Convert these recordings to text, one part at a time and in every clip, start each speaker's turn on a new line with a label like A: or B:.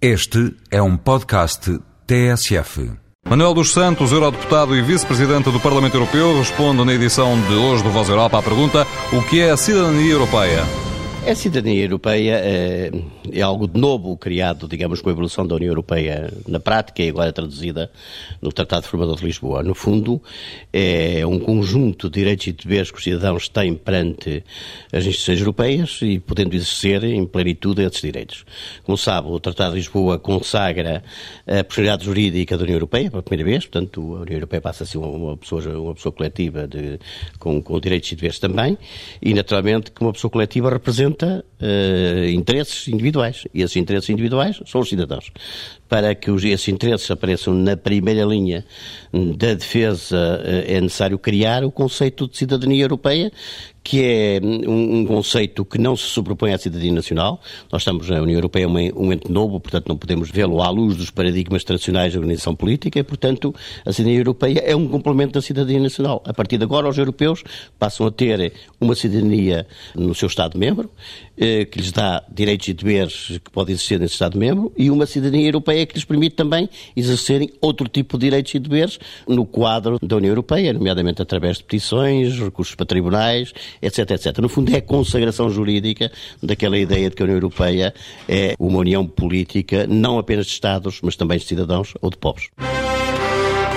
A: Este é um podcast TSF.
B: Manuel dos Santos, eurodeputado e vice-presidente do Parlamento Europeu, responde na edição de hoje do Voz Europa à pergunta: o que é a cidadania europeia?
C: A cidadania europeia é, é, algo de novo criado, digamos, com a evolução da União Europeia na prática e agora traduzida no Tratado Formador de Lisboa. No fundo, é um conjunto de direitos e deveres que os cidadãos têm perante as instituições europeias e podendo exercer em plenitude esses direitos. Como sabe, o Tratado de Lisboa consagra a personalidade jurídica da União Europeia pela primeira vez, portanto, a União Europeia passa a ser uma pessoa, uma pessoa coletiva de, com, com direitos e deveres também, e naturalmente que uma pessoa coletiva representa representa uh, interesses individuais. E esses interesses individuais são os cidadãos. Para que os, esses interesses apareçam na primeira linha da defesa, uh, é necessário criar o conceito de cidadania europeia, que é um, um, conceito que não se sobrepõe à cidadania nacional. Nós estamos na União Europeia, um, um ente novo, portanto não podemos vê-lo à luz dos paradigmas tradicionais da organização política e, portanto, a cidadania europeia é um complemento da cidadania nacional. A partir de agora, os europeus passam a ter uma cidadania no seu Estado-membro, eh, que lhes dá direitos e deveres que podem exercer nesse Estado-membro, e uma cidadania europeia que lhes permite também exercerem outro tipo de direitos e deveres no quadro da União Europeia, nomeadamente através de petições, recursos para tribunais, etc, etc. No fundo, é a consagração jurídica daquela ideia de que a União Europeia é uma união política não apenas de Estados, mas também de cidadãos ou de povos.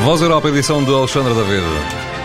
B: Voz Europa, edição de Alexandre David.